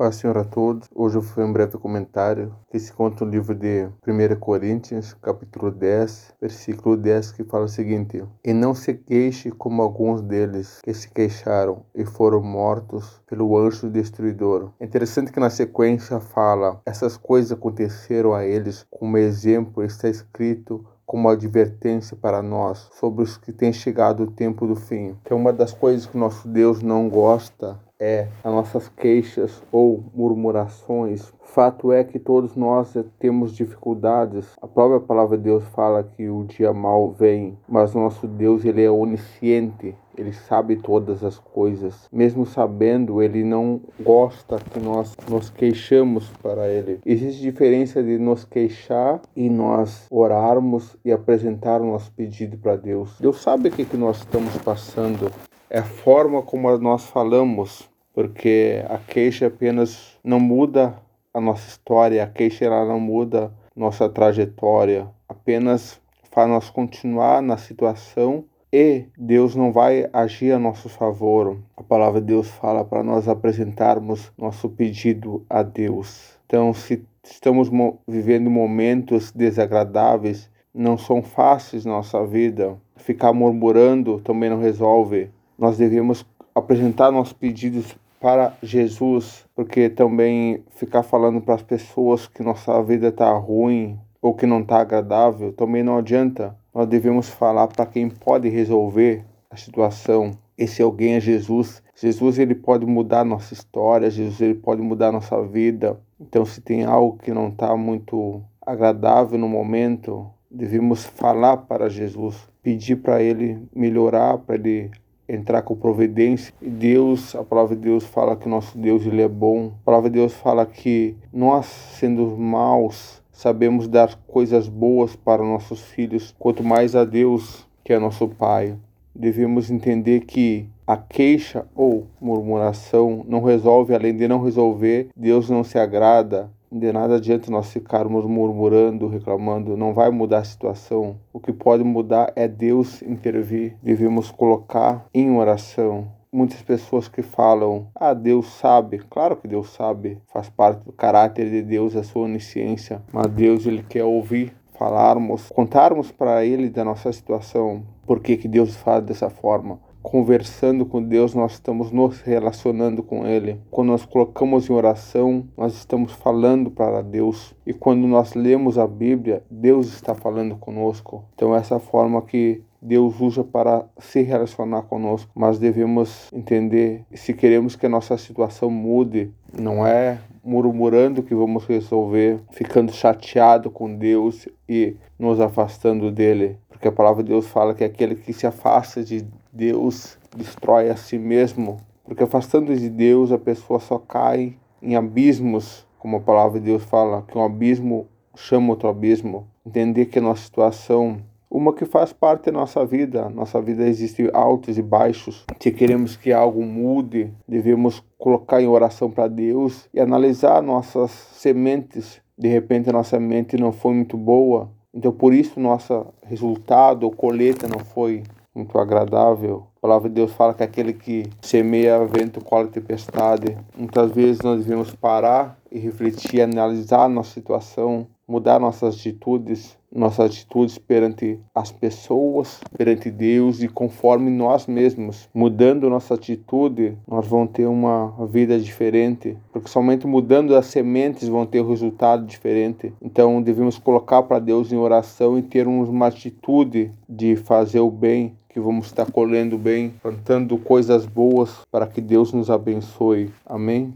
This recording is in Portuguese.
Paz Senhor a todos. Hoje foi um breve comentário que se conta no livro de 1 Coríntios, capítulo 10, versículo 10, que fala o seguinte: E não se queixe como alguns deles que se queixaram e foram mortos pelo anjo destruidor. É interessante que na sequência fala: essas coisas aconteceram a eles como exemplo, está escrito como advertência para nós sobre os que tem chegado o tempo do fim. Então, uma das coisas que nosso Deus não gosta é as nossas queixas ou murmurações. Fato é que todos nós temos dificuldades. A própria palavra de Deus fala que o dia mal vem, mas nosso Deus ele é onisciente. Ele sabe todas as coisas. Mesmo sabendo, ele não gosta que nós nos queixamos para ele. Existe diferença de nos queixar e nós orarmos e apresentar o nosso pedido para Deus. Deus sabe o que, que nós estamos passando é a forma como nós falamos, porque a queixa apenas não muda a nossa história, a queixa ela não muda nossa trajetória, apenas faz nós continuar na situação e Deus não vai agir a nosso favor. A palavra de Deus fala para nós apresentarmos nosso pedido a Deus. Então, se estamos vivendo momentos desagradáveis, não são fáceis na nossa vida, ficar murmurando também não resolve nós devemos apresentar nossos pedidos para Jesus, porque também ficar falando para as pessoas que nossa vida está ruim ou que não está agradável também não adianta. Nós devemos falar para quem pode resolver a situação. Esse alguém é Jesus. Jesus ele pode mudar nossa história, Jesus ele pode mudar nossa vida. Então, se tem algo que não está muito agradável no momento, devemos falar para Jesus, pedir para ele melhorar, para ele entrar com providência. E Deus, a palavra de Deus fala que nosso Deus ele é bom. A palavra de Deus fala que nós, sendo maus, sabemos dar coisas boas para nossos filhos, quanto mais a Deus, que é nosso Pai. Devemos entender que a queixa ou murmuração não resolve, além de não resolver, Deus não se agrada de nada adianta nós ficarmos murmurando, reclamando, não vai mudar a situação. O que pode mudar é Deus intervir. Devemos colocar em oração. Muitas pessoas que falam, ah, Deus sabe. Claro que Deus sabe, faz parte do caráter de Deus, a sua onisciência. Mas Deus, Ele quer ouvir falarmos, contarmos para Ele da nossa situação, por que, que Deus faz dessa forma conversando com Deus, nós estamos nos relacionando com Ele. Quando nós colocamos em oração, nós estamos falando para Deus. E quando nós lemos a Bíblia, Deus está falando conosco. Então, essa forma que Deus usa para se relacionar conosco, mas devemos entender se queremos que a nossa situação mude, não é murmurando que vamos resolver, ficando chateado com Deus e nos afastando dele, porque a palavra de Deus fala que aquele que se afasta de Deus destrói a si mesmo, porque afastando de Deus a pessoa só cai em abismos, como a palavra de Deus fala, que um abismo chama outro abismo. Entender que a nossa situação uma que faz parte da nossa vida. Nossa vida existe altos e baixos. Se queremos que algo mude, devemos colocar em oração para Deus e analisar nossas sementes. De repente a nossa mente não foi muito boa, então por isso nosso resultado ou colheita não foi muito agradável. A palavra de Deus fala que aquele que semeia vento, colhe tempestade. Muitas vezes nós devemos parar e refletir, analisar nossa situação, mudar nossas atitudes, nossas atitudes perante as pessoas, perante Deus e conforme nós mesmos. Mudando nossa atitude, nós vamos ter uma vida diferente, porque somente mudando as sementes vão ter um resultado diferente. Então devemos colocar para Deus em oração e termos uma atitude de fazer o bem, que vamos estar colhendo bem, plantando coisas boas para que Deus nos abençoe. Amém.